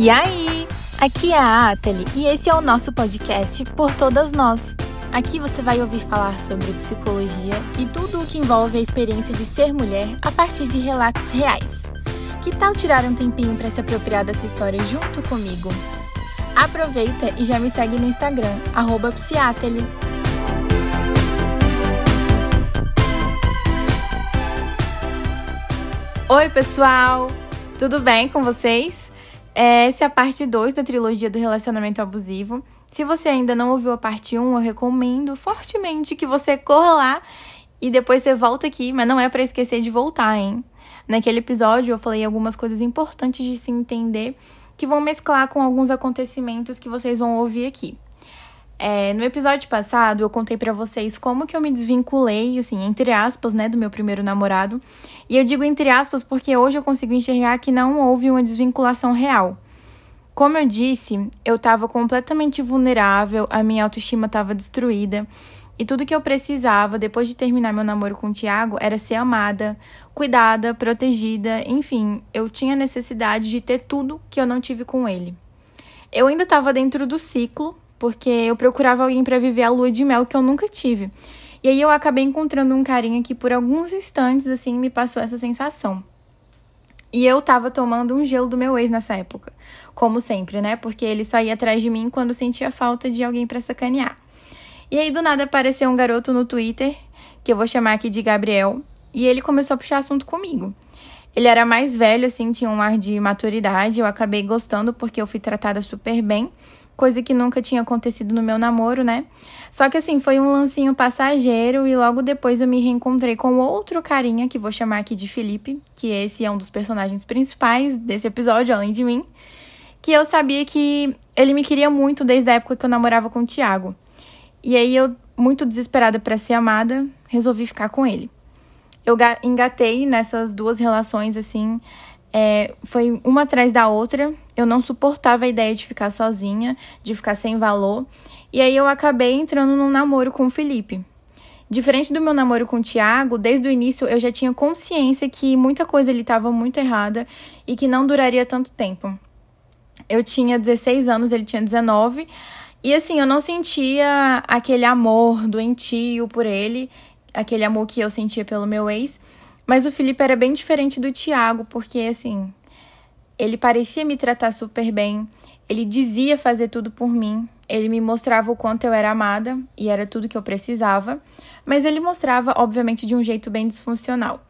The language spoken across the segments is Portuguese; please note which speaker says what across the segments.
Speaker 1: E aí? Aqui é a Atali e esse é o nosso podcast Por Todas Nós. Aqui você vai ouvir falar sobre psicologia e tudo o que envolve a experiência de ser mulher a partir de relatos reais. Que tal tirar um tempinho para se apropriar dessa história junto comigo? Aproveita e já me segue no Instagram, psiateli. Oi, pessoal! Tudo bem com vocês? Essa é a parte 2 da trilogia do relacionamento abusivo. Se você ainda não ouviu a parte 1, um, eu recomendo fortemente que você corra lá e depois você volta aqui, mas não é para esquecer de voltar, hein? Naquele episódio eu falei algumas coisas importantes de se entender que vão mesclar com alguns acontecimentos que vocês vão ouvir aqui. É, no episódio passado, eu contei para vocês como que eu me desvinculei, assim, entre aspas, né, do meu primeiro namorado. E eu digo entre aspas porque hoje eu consigo enxergar que não houve uma desvinculação real. Como eu disse, eu estava completamente vulnerável, a minha autoestima estava destruída. E tudo que eu precisava depois de terminar meu namoro com o Tiago era ser amada, cuidada, protegida, enfim, eu tinha necessidade de ter tudo que eu não tive com ele. Eu ainda estava dentro do ciclo porque eu procurava alguém para viver a lua de mel que eu nunca tive. E aí eu acabei encontrando um carinha que por alguns instantes assim me passou essa sensação. E eu tava tomando um gelo do meu ex nessa época, como sempre, né? Porque ele só ia atrás de mim quando sentia falta de alguém para sacanear. E aí do nada apareceu um garoto no Twitter, que eu vou chamar aqui de Gabriel, e ele começou a puxar assunto comigo. Ele era mais velho, assim, tinha um ar de maturidade. Eu acabei gostando porque eu fui tratada super bem coisa que nunca tinha acontecido no meu namoro, né? Só que assim, foi um lancinho passageiro e logo depois eu me reencontrei com outro carinha, que vou chamar aqui de Felipe, que esse é um dos personagens principais desse episódio, além de mim, que eu sabia que ele me queria muito desde a época que eu namorava com o Thiago. E aí eu, muito desesperada para ser amada, resolvi ficar com ele. Eu engatei nessas duas relações assim, é, foi uma atrás da outra. Eu não suportava a ideia de ficar sozinha, de ficar sem valor. E aí eu acabei entrando num namoro com o Felipe. Diferente do meu namoro com o Thiago, desde o início eu já tinha consciência que muita coisa ele estava muito errada e que não duraria tanto tempo. Eu tinha 16 anos, ele tinha 19. E assim, eu não sentia aquele amor doentio por ele, aquele amor que eu sentia pelo meu ex. Mas o Felipe era bem diferente do Tiago, porque assim, ele parecia me tratar super bem, ele dizia fazer tudo por mim, ele me mostrava o quanto eu era amada e era tudo que eu precisava, mas ele mostrava, obviamente, de um jeito bem disfuncional.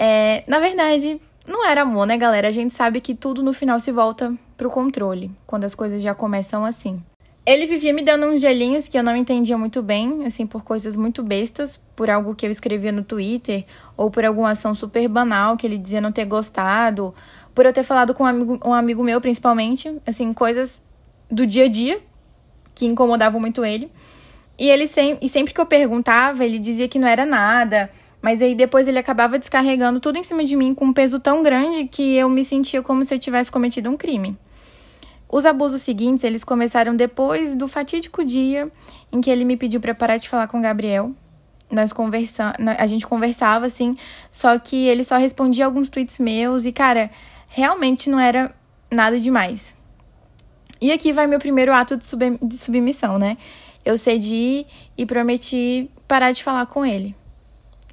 Speaker 1: É, na verdade, não era amor, né, galera? A gente sabe que tudo no final se volta pro controle, quando as coisas já começam assim. Ele vivia me dando uns gelinhos que eu não entendia muito bem, assim, por coisas muito bestas, por algo que eu escrevia no Twitter, ou por alguma ação super banal que ele dizia não ter gostado, por eu ter falado com um amigo, um amigo meu, principalmente, assim, coisas do dia a dia que incomodavam muito ele. E ele sem, e sempre que eu perguntava, ele dizia que não era nada, mas aí depois ele acabava descarregando tudo em cima de mim com um peso tão grande que eu me sentia como se eu tivesse cometido um crime. Os abusos seguintes, eles começaram depois do fatídico dia em que ele me pediu para parar de falar com o Gabriel. Nós conversamos, a gente conversava assim, só que ele só respondia alguns tweets meus e cara, realmente não era nada demais. E aqui vai meu primeiro ato de, sub de submissão, né? Eu cedi e prometi parar de falar com ele.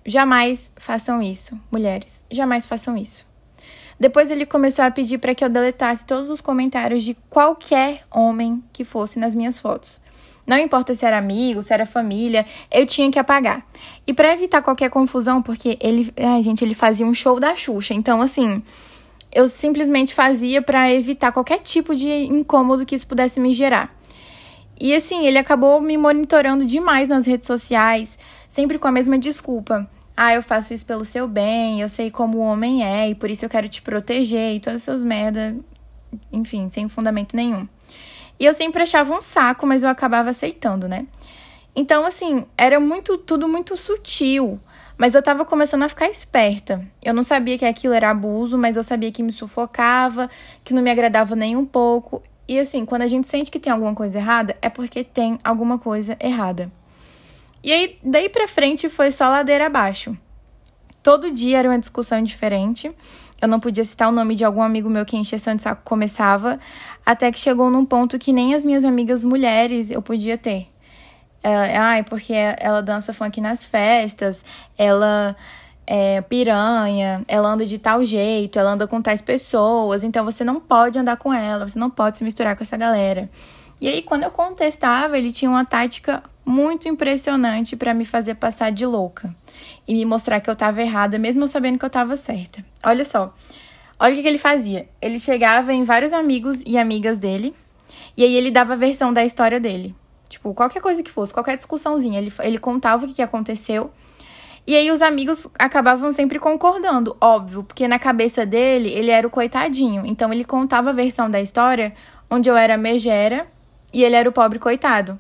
Speaker 1: Jamais façam isso, mulheres. Jamais façam isso. Depois ele começou a pedir para que eu deletasse todos os comentários de qualquer homem que fosse nas minhas fotos. Não importa se era amigo, se era família, eu tinha que apagar. E para evitar qualquer confusão, porque ele, ai gente, ele fazia um show da Xuxa, então assim, eu simplesmente fazia para evitar qualquer tipo de incômodo que isso pudesse me gerar. E assim, ele acabou me monitorando demais nas redes sociais, sempre com a mesma desculpa ah, eu faço isso pelo seu bem, eu sei como o homem é e por isso eu quero te proteger e todas essas merda, enfim, sem fundamento nenhum. E eu sempre achava um saco, mas eu acabava aceitando, né? Então, assim, era muito tudo muito sutil, mas eu tava começando a ficar esperta. Eu não sabia que aquilo era abuso, mas eu sabia que me sufocava, que não me agradava nem um pouco. E assim, quando a gente sente que tem alguma coisa errada, é porque tem alguma coisa errada. E aí, daí pra frente foi só ladeira abaixo. Todo dia era uma discussão diferente. Eu não podia citar o nome de algum amigo meu que a encheção de saco começava, até que chegou num ponto que nem as minhas amigas mulheres eu podia ter. É, ai, porque ela dança funk nas festas, ela é piranha, ela anda de tal jeito, ela anda com tais pessoas, então você não pode andar com ela, você não pode se misturar com essa galera. E aí, quando eu contestava, ele tinha uma tática muito impressionante para me fazer passar de louca e me mostrar que eu estava errada, mesmo sabendo que eu estava certa. Olha só. Olha o que, que ele fazia. Ele chegava em vários amigos e amigas dele, e aí ele dava a versão da história dele. Tipo, qualquer coisa que fosse, qualquer discussãozinha, ele, ele contava o que, que aconteceu. E aí os amigos acabavam sempre concordando, óbvio, porque na cabeça dele ele era o coitadinho. Então ele contava a versão da história onde eu era megera e ele era o pobre coitado.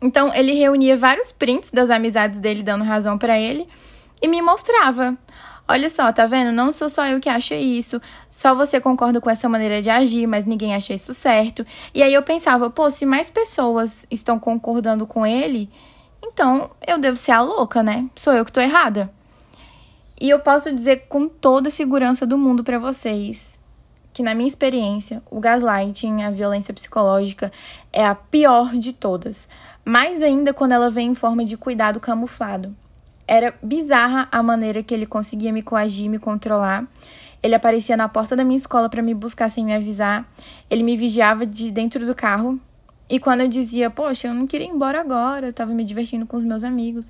Speaker 1: Então ele reunia vários prints das amizades dele dando razão para ele e me mostrava. Olha só, tá vendo? Não sou só eu que acho isso. Só você concorda com essa maneira de agir, mas ninguém acha isso certo. E aí eu pensava, pô, se mais pessoas estão concordando com ele, então eu devo ser a louca, né? Sou eu que tô errada. E eu posso dizer com toda a segurança do mundo para vocês que, na minha experiência, o gaslighting, a violência psicológica, é a pior de todas. Mais ainda quando ela vem em forma de cuidado camuflado. Era bizarra a maneira que ele conseguia me coagir, me controlar. Ele aparecia na porta da minha escola para me buscar sem me avisar. Ele me vigiava de dentro do carro. E quando eu dizia, poxa, eu não queria ir embora agora, eu tava me divertindo com os meus amigos,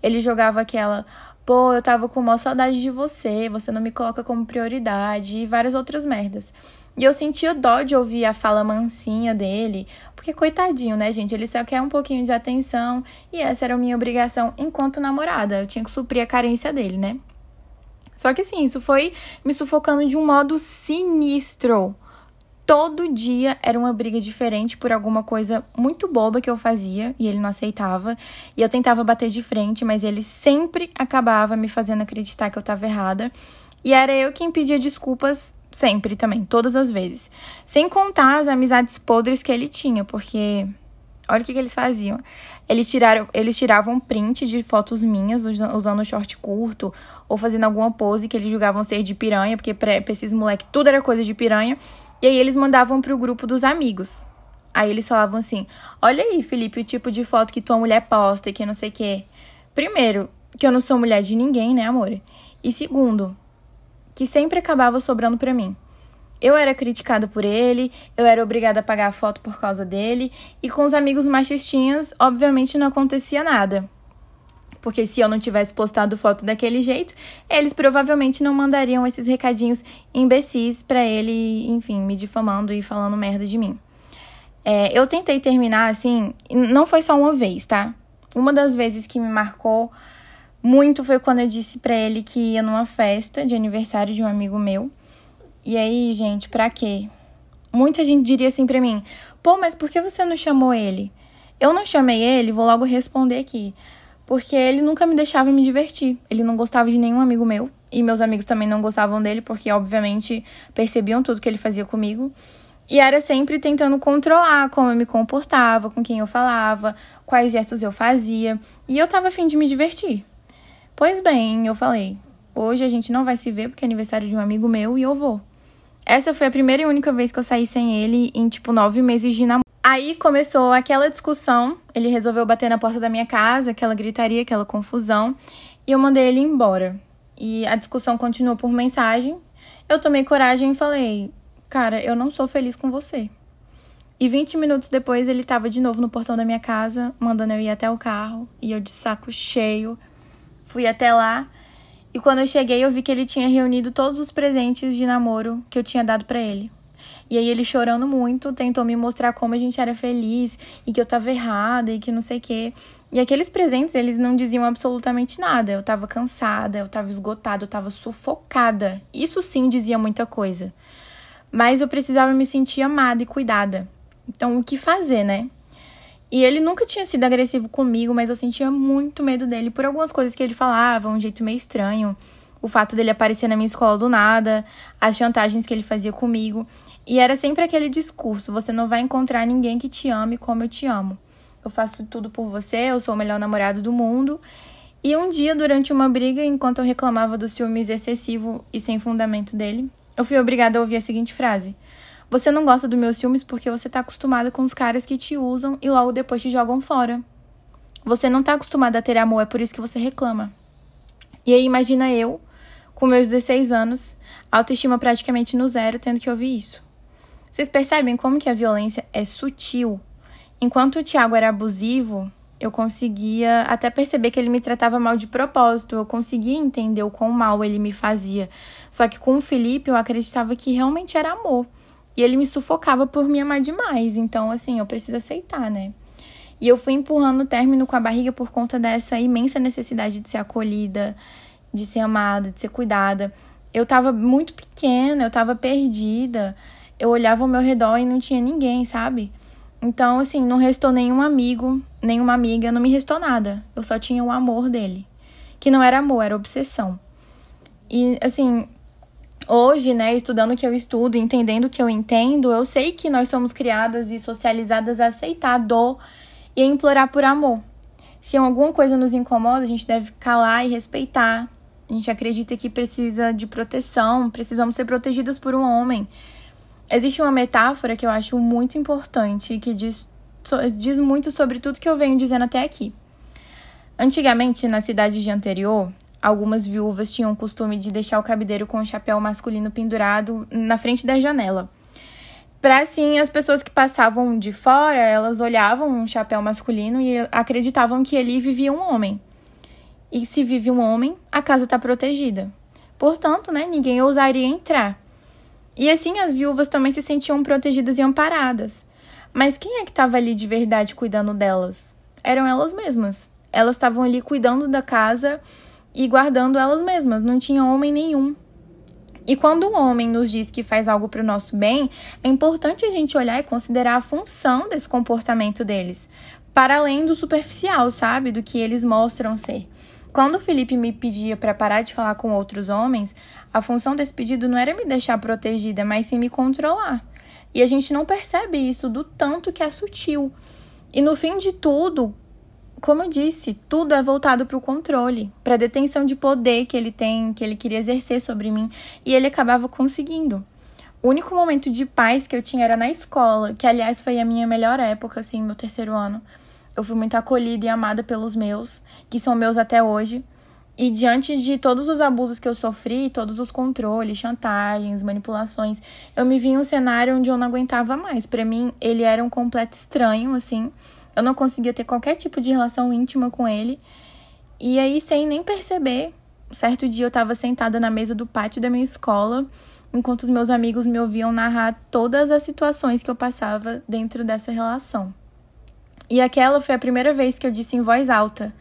Speaker 1: ele jogava aquela, Pô, eu tava com uma saudade de você, você não me coloca como prioridade e várias outras merdas. E eu sentia dó de ouvir a fala mansinha dele, porque coitadinho, né, gente? Ele só quer um pouquinho de atenção e essa era a minha obrigação enquanto namorada. Eu tinha que suprir a carência dele, né? Só que assim, isso foi me sufocando de um modo sinistro todo dia era uma briga diferente por alguma coisa muito boba que eu fazia e ele não aceitava. E eu tentava bater de frente, mas ele sempre acabava me fazendo acreditar que eu estava errada. E era eu quem pedia desculpas sempre também, todas as vezes. Sem contar as amizades podres que ele tinha, porque olha o que, que eles faziam. Eles, tiraram, eles tiravam print de fotos minhas usando short curto ou fazendo alguma pose que eles julgavam ser de piranha, porque pra esses moleques tudo era coisa de piranha. E aí eles mandavam pro grupo dos amigos. Aí eles falavam assim: Olha aí, Felipe, o tipo de foto que tua mulher posta, que não sei o quê. Primeiro, que eu não sou mulher de ninguém, né, amor? E segundo, que sempre acabava sobrando pra mim. Eu era criticada por ele, eu era obrigada a pagar a foto por causa dele, e com os amigos machistinhas, obviamente não acontecia nada. Porque se eu não tivesse postado foto daquele jeito, eles provavelmente não mandariam esses recadinhos imbecis para ele, enfim, me difamando e falando merda de mim. É, eu tentei terminar assim, não foi só uma vez, tá? Uma das vezes que me marcou muito foi quando eu disse para ele que ia numa festa de aniversário de um amigo meu. E aí, gente, pra quê? Muita gente diria assim pra mim: pô, mas por que você não chamou ele? Eu não chamei ele, vou logo responder aqui porque ele nunca me deixava me divertir. Ele não gostava de nenhum amigo meu. E meus amigos também não gostavam dele, porque obviamente percebiam tudo que ele fazia comigo. E era sempre tentando controlar como eu me comportava, com quem eu falava, quais gestos eu fazia. E eu tava afim de me divertir. Pois bem, eu falei: hoje a gente não vai se ver porque é aniversário de um amigo meu e eu vou. Essa foi a primeira e única vez que eu saí sem ele em tipo nove meses de namoro. Aí começou aquela discussão. Ele resolveu bater na porta da minha casa, aquela gritaria, aquela confusão. E eu mandei ele embora. E a discussão continuou por mensagem. Eu tomei coragem e falei: Cara, eu não sou feliz com você. E 20 minutos depois ele estava de novo no portão da minha casa, mandando eu ir até o carro. E eu de saco cheio fui até lá. E quando eu cheguei, eu vi que ele tinha reunido todos os presentes de namoro que eu tinha dado para ele. E aí ele chorando muito, tentou me mostrar como a gente era feliz e que eu tava errada e que não sei o quê. E aqueles presentes, eles não diziam absolutamente nada. Eu tava cansada, eu tava esgotada, eu tava sufocada. Isso sim dizia muita coisa. Mas eu precisava me sentir amada e cuidada. Então, o que fazer, né? E ele nunca tinha sido agressivo comigo, mas eu sentia muito medo dele por algumas coisas que ele falava, um jeito meio estranho. O fato dele aparecer na minha escola do nada, as chantagens que ele fazia comigo. E era sempre aquele discurso: você não vai encontrar ninguém que te ame como eu te amo. Eu faço tudo por você, eu sou o melhor namorado do mundo. E um dia, durante uma briga, enquanto eu reclamava do ciúmes excessivo e sem fundamento dele, eu fui obrigada a ouvir a seguinte frase: Você não gosta do meu ciúmes porque você tá acostumada com os caras que te usam e logo depois te jogam fora. Você não tá acostumada a ter amor, é por isso que você reclama. E aí, imagina eu, com meus 16 anos, autoestima praticamente no zero, tendo que ouvir isso. Vocês percebem como que a violência é sutil? Enquanto o Tiago era abusivo, eu conseguia até perceber que ele me tratava mal de propósito, eu conseguia entender o quão mal ele me fazia. Só que com o Felipe eu acreditava que realmente era amor. E ele me sufocava por me amar demais. Então, assim, eu preciso aceitar, né? E eu fui empurrando o término com a barriga por conta dessa imensa necessidade de ser acolhida, de ser amada, de ser cuidada. Eu tava muito pequena, eu tava perdida. Eu olhava ao meu redor e não tinha ninguém, sabe? Então, assim, não restou nenhum amigo, nenhuma amiga, não me restou nada. Eu só tinha o amor dele. Que não era amor, era obsessão. E, assim, hoje, né, estudando o que eu estudo, entendendo o que eu entendo, eu sei que nós somos criadas e socializadas a aceitar a dor e a implorar por amor. Se alguma coisa nos incomoda, a gente deve calar e respeitar. A gente acredita que precisa de proteção, precisamos ser protegidas por um homem. Existe uma metáfora que eu acho muito importante que diz, diz muito sobre tudo que eu venho dizendo até aqui. Antigamente, na cidade de anterior, algumas viúvas tinham o costume de deixar o cabideiro com o chapéu masculino pendurado na frente da janela. Para assim, as pessoas que passavam de fora, elas olhavam um chapéu masculino e acreditavam que ali vivia um homem. E se vive um homem, a casa está protegida. Portanto, né, ninguém ousaria entrar. E assim as viúvas também se sentiam protegidas e amparadas. Mas quem é que estava ali de verdade cuidando delas? Eram elas mesmas. Elas estavam ali cuidando da casa e guardando elas mesmas, não tinha homem nenhum. E quando um homem nos diz que faz algo para o nosso bem, é importante a gente olhar e considerar a função desse comportamento deles, para além do superficial, sabe? Do que eles mostram ser. Quando o Felipe me pedia para parar de falar com outros homens, a função desse pedido não era me deixar protegida, mas sim me controlar. E a gente não percebe isso do tanto que é sutil. E no fim de tudo, como eu disse, tudo é voltado para o controle, para a detenção de poder que ele tem, que ele queria exercer sobre mim, e ele acabava conseguindo. O único momento de paz que eu tinha era na escola, que aliás foi a minha melhor época, assim, meu terceiro ano. Eu fui muito acolhida e amada pelos meus, que são meus até hoje. E diante de todos os abusos que eu sofri, todos os controles, chantagens, manipulações, eu me vi em um cenário onde eu não aguentava mais. Para mim, ele era um completo estranho, assim. Eu não conseguia ter qualquer tipo de relação íntima com ele. E aí, sem nem perceber, certo dia eu estava sentada na mesa do pátio da minha escola, enquanto os meus amigos me ouviam narrar todas as situações que eu passava dentro dessa relação. E aquela foi a primeira vez que eu disse em voz alta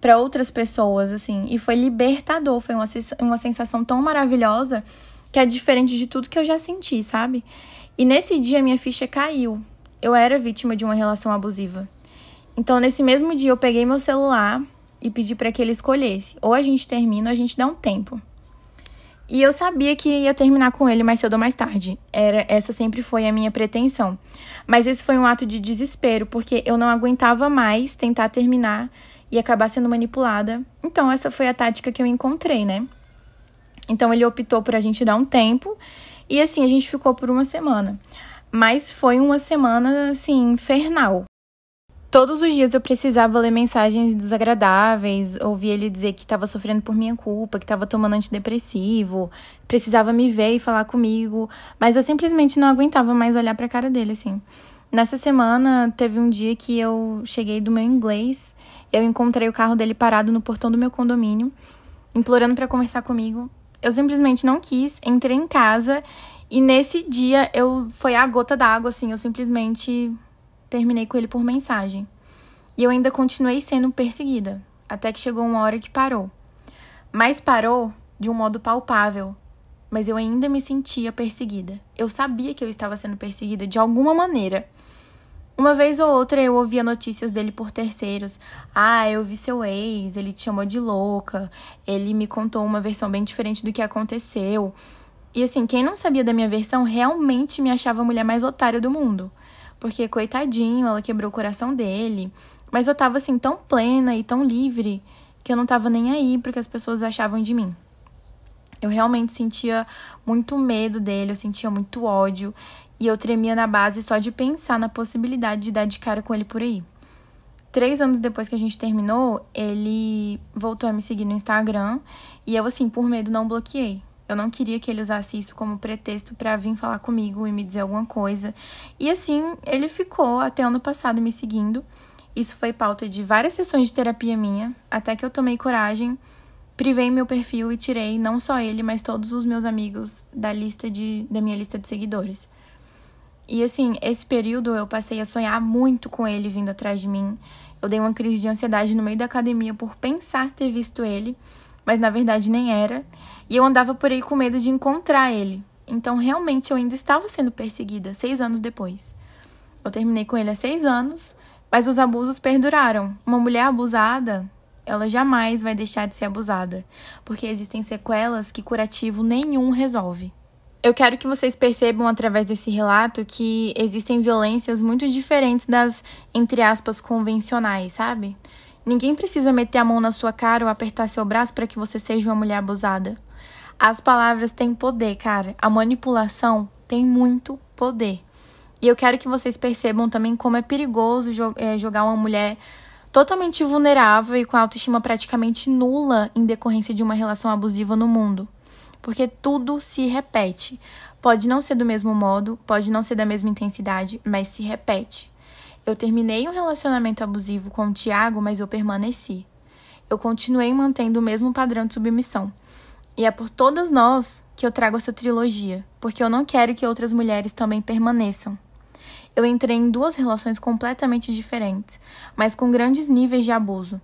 Speaker 1: para outras pessoas, assim, e foi libertador, foi uma, uma sensação tão maravilhosa que é diferente de tudo que eu já senti, sabe? E nesse dia minha ficha caiu. Eu era vítima de uma relação abusiva. Então, nesse mesmo dia, eu peguei meu celular e pedi para que ele escolhesse: ou a gente termina ou a gente dá um tempo. E eu sabia que ia terminar com ele mais cedo ou mais tarde. Era, essa sempre foi a minha pretensão. Mas esse foi um ato de desespero, porque eu não aguentava mais tentar terminar e acabar sendo manipulada. Então essa foi a tática que eu encontrei, né? Então ele optou por a gente dar um tempo e assim a gente ficou por uma semana. Mas foi uma semana assim infernal. Todos os dias eu precisava ler mensagens desagradáveis, ouvir ele dizer que estava sofrendo por minha culpa, que estava tomando antidepressivo, precisava me ver e falar comigo, mas eu simplesmente não aguentava mais olhar para a cara dele assim. Nessa semana teve um dia que eu cheguei do meu inglês, eu encontrei o carro dele parado no portão do meu condomínio, implorando para conversar comigo. Eu simplesmente não quis, entrei em casa e nesse dia eu foi a gota d'água assim, eu simplesmente terminei com ele por mensagem. E eu ainda continuei sendo perseguida, até que chegou uma hora que parou. Mas parou de um modo palpável, mas eu ainda me sentia perseguida. Eu sabia que eu estava sendo perseguida de alguma maneira. Uma vez ou outra eu ouvia notícias dele por terceiros. Ah, eu vi seu ex, ele te chamou de louca, ele me contou uma versão bem diferente do que aconteceu. E assim, quem não sabia da minha versão realmente me achava a mulher mais otária do mundo. Porque, coitadinho, ela quebrou o coração dele. Mas eu tava assim, tão plena e tão livre que eu não tava nem aí porque as pessoas achavam de mim. Eu realmente sentia muito medo dele, eu sentia muito ódio e eu tremia na base só de pensar na possibilidade de dar de cara com ele por aí. Três anos depois que a gente terminou, ele voltou a me seguir no Instagram e eu, assim, por medo, não bloqueei. Eu não queria que ele usasse isso como pretexto para vir falar comigo e me dizer alguma coisa. E assim, ele ficou até ano passado me seguindo. Isso foi pauta de várias sessões de terapia minha, até que eu tomei coragem, privei meu perfil e tirei não só ele, mas todos os meus amigos da lista de da minha lista de seguidores. E assim, esse período eu passei a sonhar muito com ele vindo atrás de mim. Eu dei uma crise de ansiedade no meio da academia por pensar ter visto ele, mas na verdade nem era. E eu andava por aí com medo de encontrar ele. Então realmente eu ainda estava sendo perseguida seis anos depois. Eu terminei com ele há seis anos, mas os abusos perduraram. Uma mulher abusada, ela jamais vai deixar de ser abusada, porque existem sequelas que curativo nenhum resolve. Eu quero que vocês percebam através desse relato que existem violências muito diferentes das, entre aspas, convencionais, sabe? Ninguém precisa meter a mão na sua cara ou apertar seu braço para que você seja uma mulher abusada. As palavras têm poder, cara. A manipulação tem muito poder. E eu quero que vocês percebam também como é perigoso é, jogar uma mulher totalmente vulnerável e com autoestima praticamente nula em decorrência de uma relação abusiva no mundo porque tudo se repete. Pode não ser do mesmo modo, pode não ser da mesma intensidade, mas se repete. Eu terminei um relacionamento abusivo com o Tiago, mas eu permaneci. Eu continuei mantendo o mesmo padrão de submissão. E é por todas nós que eu trago essa trilogia, porque eu não quero que outras mulheres também permaneçam. Eu entrei em duas relações completamente diferentes, mas com grandes níveis de abuso.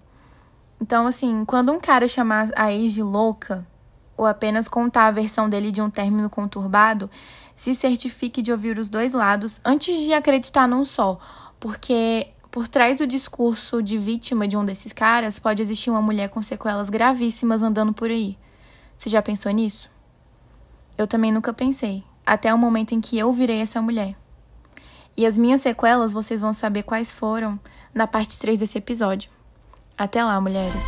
Speaker 1: Então, assim, quando um cara chamar a ex de louca, ou apenas contar a versão dele de um término conturbado, se certifique de ouvir os dois lados antes de acreditar num só, porque por trás do discurso de vítima de um desses caras pode existir uma mulher com sequelas gravíssimas andando por aí. Você já pensou nisso? Eu também nunca pensei, até o momento em que eu virei essa mulher. E as minhas sequelas vocês vão saber quais foram na parte 3 desse episódio. Até lá, mulheres!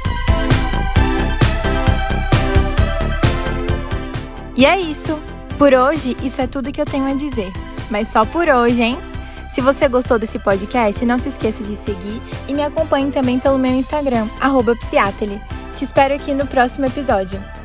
Speaker 1: E é isso. Por hoje, isso é tudo que eu tenho a dizer. Mas só por hoje, hein? Se você gostou desse podcast, não se esqueça de seguir e me acompanhe também pelo meu Instagram, arroba Te espero aqui no próximo episódio.